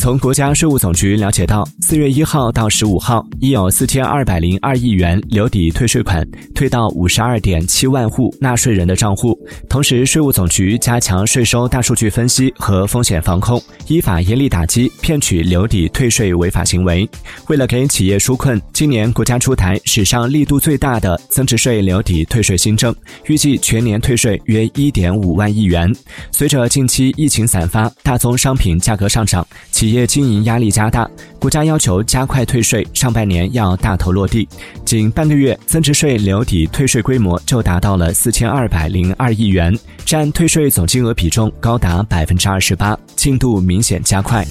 从国家税务总局了解到，四月一号到十五号，已有四千二百零二亿元留抵退税款退到五十二点七万户纳税人的账户。同时，税务总局加强税收大数据分析和风险防控，依法严厉打击骗取留抵退税违法行为。为了给企业纾困，今年国家出台史上力度最大的增值税留抵退税新政，预计全年退税约一点五万亿元。随着近期疫情散发，大宗商品价格上涨，企企业经营压力加大，国家要求加快退税，上半年要大头落地。仅半个月，增值税留抵退税规模就达到了四千二百零二亿元，占退税总金额比重高达百分之二十八，进度明显加快。